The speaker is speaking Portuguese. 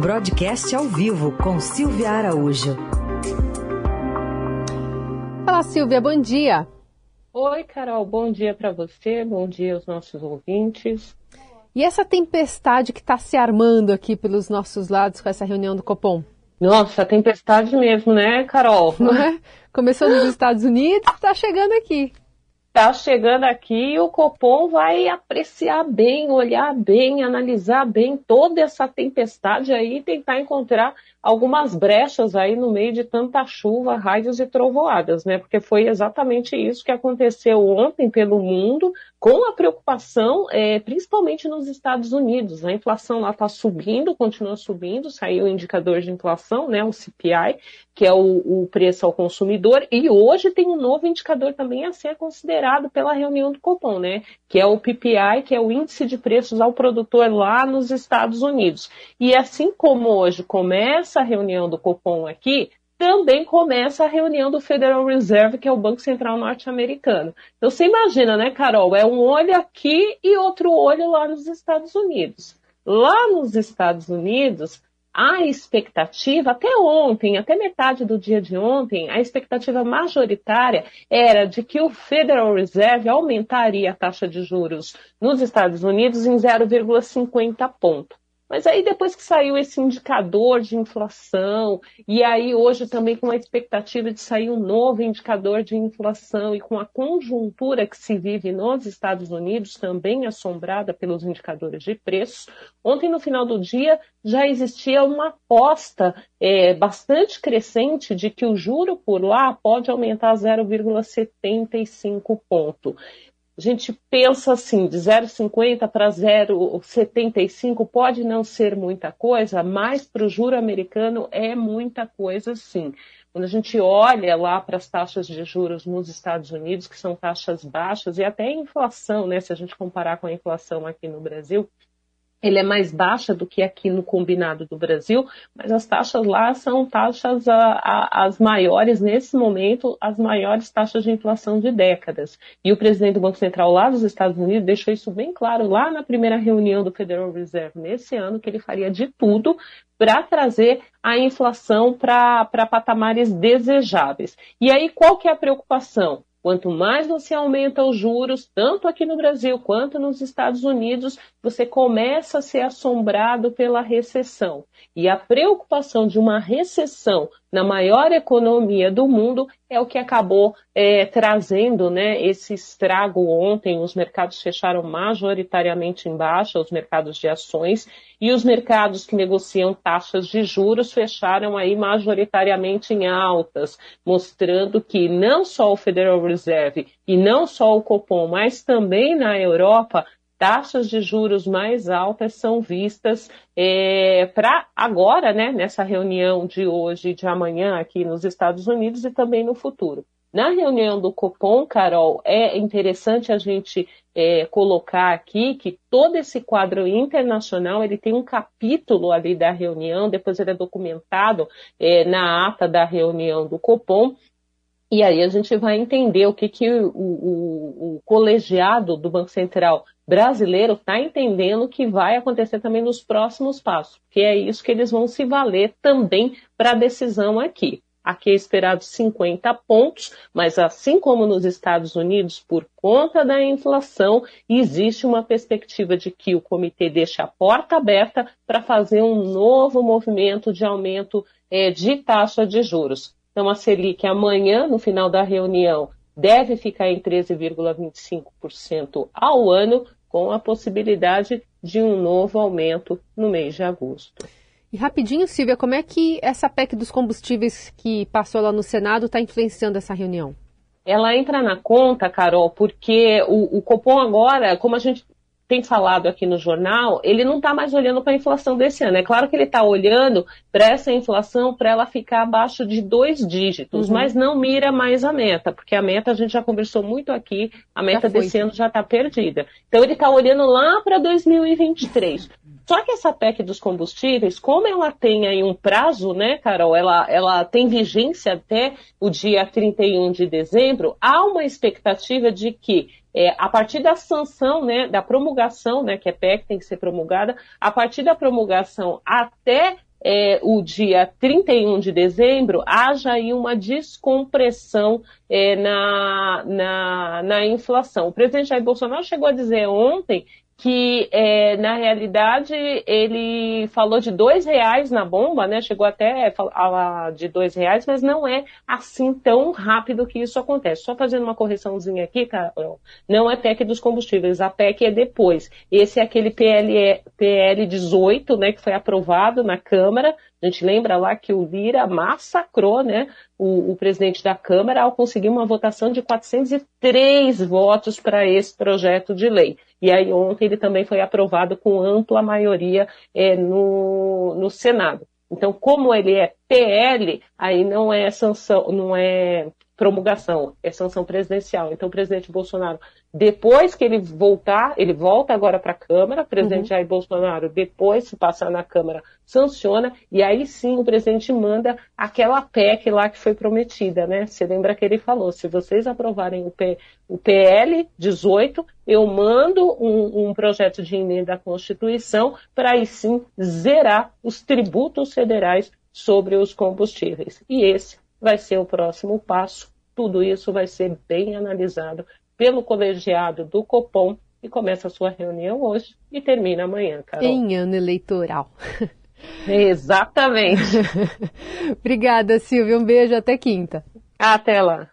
Broadcast ao vivo com Silvia Araújo. Fala, Silvia, bom dia. Oi, Carol, bom dia para você, bom dia aos nossos ouvintes. E essa tempestade que está se armando aqui pelos nossos lados com essa reunião do Copom? Nossa, tempestade mesmo, né, Carol? Não é? Começou nos Estados Unidos, está chegando aqui está chegando aqui e o Copom vai apreciar bem, olhar bem, analisar bem toda essa tempestade aí e tentar encontrar algumas brechas aí no meio de tanta chuva, raios e trovoadas, né? Porque foi exatamente isso que aconteceu ontem pelo mundo, com a preocupação, é, principalmente nos Estados Unidos. A inflação lá está subindo, continua subindo, saiu o indicador de inflação, né? O CPI, que é o, o preço ao consumidor, e hoje tem um novo indicador também a ser considerado pela reunião do Copom, né? Que é o PPI, que é o índice de preços ao produtor lá nos Estados Unidos. E assim como hoje começa essa reunião do Copom aqui, também começa a reunião do Federal Reserve, que é o Banco Central norte-americano. Então você imagina, né, Carol? É um olho aqui e outro olho lá nos Estados Unidos. Lá nos Estados Unidos, a expectativa, até ontem, até metade do dia de ontem, a expectativa majoritária era de que o Federal Reserve aumentaria a taxa de juros nos Estados Unidos em 0,50 ponto. Mas aí depois que saiu esse indicador de inflação, e aí hoje também com a expectativa de sair um novo indicador de inflação e com a conjuntura que se vive nos Estados Unidos, também assombrada pelos indicadores de preços, ontem no final do dia já existia uma aposta é, bastante crescente de que o juro por lá pode aumentar 0,75 ponto a gente pensa assim, de 0,50 para 0,75 pode não ser muita coisa, mas para o juro americano é muita coisa sim. Quando a gente olha lá para as taxas de juros nos Estados Unidos, que são taxas baixas, e até a inflação, né, se a gente comparar com a inflação aqui no Brasil, ele é mais baixa do que aqui no combinado do Brasil, mas as taxas lá são taxas a, a, as maiores, nesse momento, as maiores taxas de inflação de décadas. E o presidente do Banco Central lá dos Estados Unidos deixou isso bem claro lá na primeira reunião do Federal Reserve nesse ano, que ele faria de tudo para trazer a inflação para patamares desejáveis. E aí, qual que é a preocupação? Quanto mais você aumenta os juros, tanto aqui no Brasil quanto nos Estados Unidos, você começa a ser assombrado pela recessão. E a preocupação de uma recessão na maior economia do mundo é o que acabou é, trazendo né, esse estrago ontem. Os mercados fecharam majoritariamente em baixa, os mercados de ações, e os mercados que negociam taxas de juros fecharam aí majoritariamente em altas, mostrando que não só o Federal Reserve e não só o Copom, mas também na Europa taxas de juros mais altas são vistas é, para agora, né, nessa reunião de hoje e de amanhã aqui nos Estados Unidos e também no futuro. Na reunião do Copom, Carol, é interessante a gente é, colocar aqui que todo esse quadro internacional ele tem um capítulo ali da reunião, depois ele é documentado é, na ata da reunião do Copom, e aí a gente vai entender o que, que o, o, o colegiado do Banco Central brasileiro está entendendo que vai acontecer também nos próximos passos, que é isso que eles vão se valer também para a decisão aqui. Aqui é esperado 50 pontos, mas assim como nos Estados Unidos, por conta da inflação, existe uma perspectiva de que o comitê deixe a porta aberta para fazer um novo movimento de aumento é, de taxa de juros. Então, a Selic amanhã, no final da reunião, deve ficar em 13,25% ao ano, com a possibilidade de um novo aumento no mês de agosto. E rapidinho, Silvia, como é que essa PEC dos combustíveis que passou lá no Senado está influenciando essa reunião? Ela entra na conta, Carol, porque o, o Copom agora, como a gente tem falado aqui no jornal, ele não está mais olhando para a inflação desse ano. É claro que ele está olhando para essa inflação para ela ficar abaixo de dois dígitos, uhum. mas não mira mais a meta, porque a meta a gente já conversou muito aqui, a meta desse ano já está perdida. Então ele está olhando lá para 2023. Só que essa PEC dos combustíveis, como ela tem aí um prazo, né, Carol, ela, ela tem vigência até o dia 31 de dezembro, há uma expectativa de que é, a partir da sanção, né, da promulgação, né, que é PEC, tem que ser promulgada, a partir da promulgação até é, o dia 31 de dezembro haja aí uma descompressão é, na, na, na inflação. O presidente Jair Bolsonaro chegou a dizer ontem que é, na realidade ele falou de dois reais na bomba, né? Chegou até a de dois reais, mas não é assim tão rápido que isso acontece. Só fazendo uma correçãozinha aqui, Carol, não é PEC dos combustíveis, a PEC é depois. Esse é aquele PL, PL 18, né, que foi aprovado na Câmara. A gente lembra lá que o Lira massacrou, né, o, o presidente da Câmara ao conseguir uma votação de 403 votos para esse projeto de lei. E aí ontem ele também foi aprovado com ampla maioria é, no, no Senado. Então, como ele é PL, aí não é sanção, não é promulgação, é sanção presidencial. Então, o presidente Bolsonaro, depois que ele voltar, ele volta agora para a Câmara, o presidente uhum. Jair Bolsonaro, depois, se passar na Câmara, sanciona, e aí sim o presidente manda aquela PEC lá que foi prometida, né? Você lembra que ele falou, se vocês aprovarem o, P, o PL 18, eu mando um, um projeto de emenda à Constituição para aí sim zerar os tributos federais sobre os combustíveis. E esse vai ser o próximo passo. Tudo isso vai ser bem analisado pelo colegiado do Copom e começa a sua reunião hoje e termina amanhã, Carol. Em ano eleitoral. Exatamente. Obrigada, Silvia. Um beijo, até quinta. Até lá.